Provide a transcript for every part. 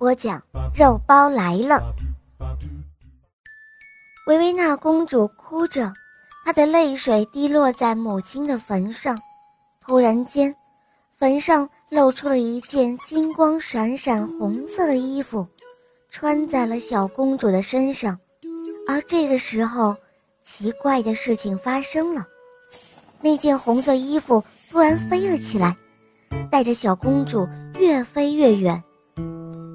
播讲肉包来了。维维娜公主哭着，她的泪水滴落在母亲的坟上。突然间，坟上露出了一件金光闪闪红色的衣服，穿在了小公主的身上。而这个时候，奇怪的事情发生了：那件红色衣服突然飞了起来，带着小公主越飞越远。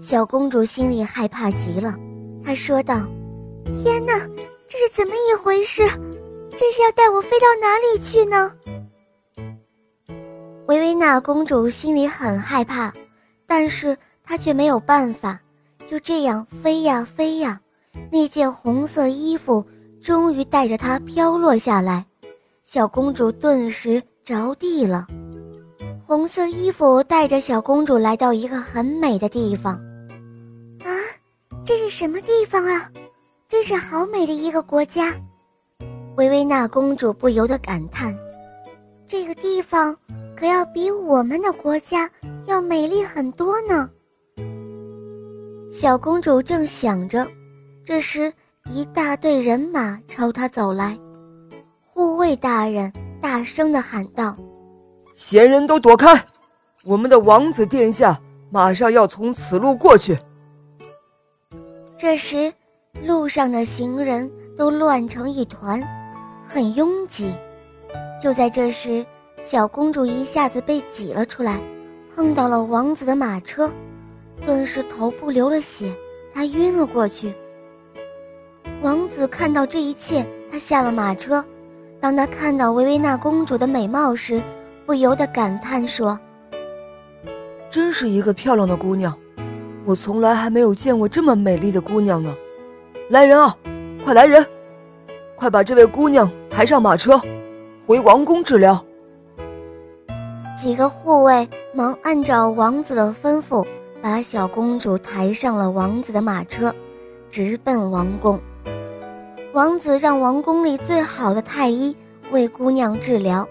小公主心里害怕极了，她说道：“天哪，这是怎么一回事？这是要带我飞到哪里去呢？”维维娜公主心里很害怕，但是她却没有办法，就这样飞呀飞呀，那件红色衣服终于带着她飘落下来，小公主顿时着地了。红色衣服带着小公主来到一个很美的地方。这是什么地方啊？真是好美的一个国家！维维娜公主不由得感叹：“这个地方可要比我们的国家要美丽很多呢。”小公主正想着，这时一大队人马朝她走来，护卫大人大声的喊道：“闲人都躲开！我们的王子殿下马上要从此路过去。”这时，路上的行人都乱成一团，很拥挤。就在这时，小公主一下子被挤了出来，碰到了王子的马车，顿时头部流了血，她晕了过去。王子看到这一切，他下了马车。当他看到维维娜公主的美貌时，不由得感叹说：“真是一个漂亮的姑娘。”我从来还没有见过这么美丽的姑娘呢！来人啊，快来人，快把这位姑娘抬上马车，回王宫治疗。几个护卫忙按照王子的吩咐，把小公主抬上了王子的马车，直奔王宫。王子让王宫里最好的太医为姑娘治疗。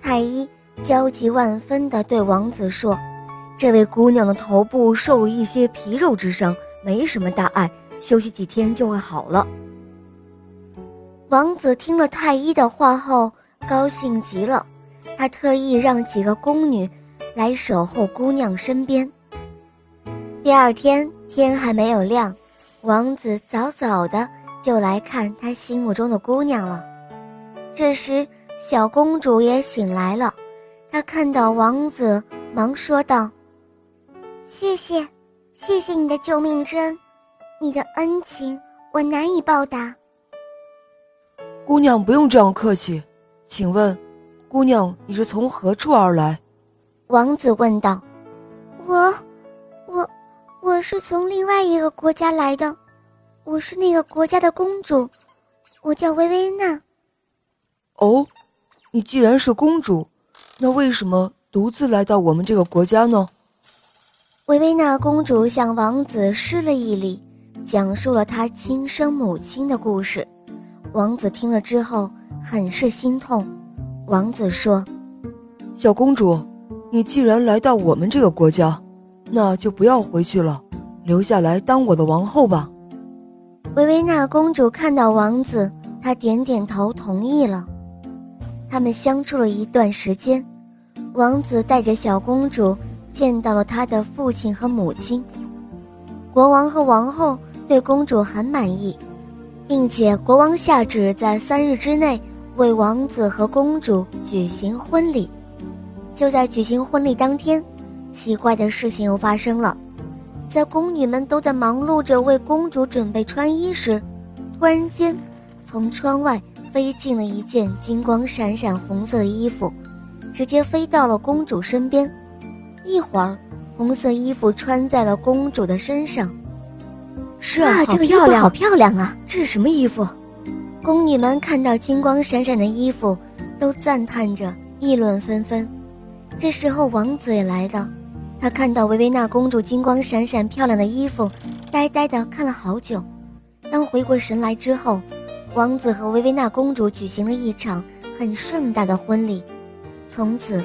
太医焦急万分地对王子说。这位姑娘的头部受了一些皮肉之伤，没什么大碍，休息几天就会好了。王子听了太医的话后，高兴极了，他特意让几个宫女来守候姑娘身边。第二天天还没有亮，王子早早的就来看他心目中的姑娘了。这时，小公主也醒来了，她看到王子，忙说道。谢谢，谢谢你的救命之恩，你的恩情我难以报答。姑娘不用这样客气，请问，姑娘你是从何处而来？王子问道。我，我，我是从另外一个国家来的，我是那个国家的公主，我叫维维娜。哦，你既然是公主，那为什么独自来到我们这个国家呢？维维娜公主向王子施了一礼，讲述了她亲生母亲的故事。王子听了之后很是心痛。王子说：“小公主，你既然来到我们这个国家，那就不要回去了，留下来当我的王后吧。”维维娜公主看到王子，她点点头同意了。他们相处了一段时间，王子带着小公主。见到了他的父亲和母亲，国王和王后对公主很满意，并且国王下旨在三日之内为王子和公主举行婚礼。就在举行婚礼当天，奇怪的事情又发生了，在宫女们都在忙碌着为公主准备穿衣时，突然间，从窗外飞进了一件金光闪闪红色的衣服，直接飞到了公主身边。一会儿，红色衣服穿在了公主的身上，是啊，这个衣服好漂亮啊！这是什么衣服？宫女们看到金光闪闪的衣服，都赞叹着，议论纷纷。这时候，王子也来了。他看到维维娜公主金光闪闪、漂亮的衣服，呆呆的看了好久。当回过神来之后，王子和维维娜公主举行了一场很盛大的婚礼。从此，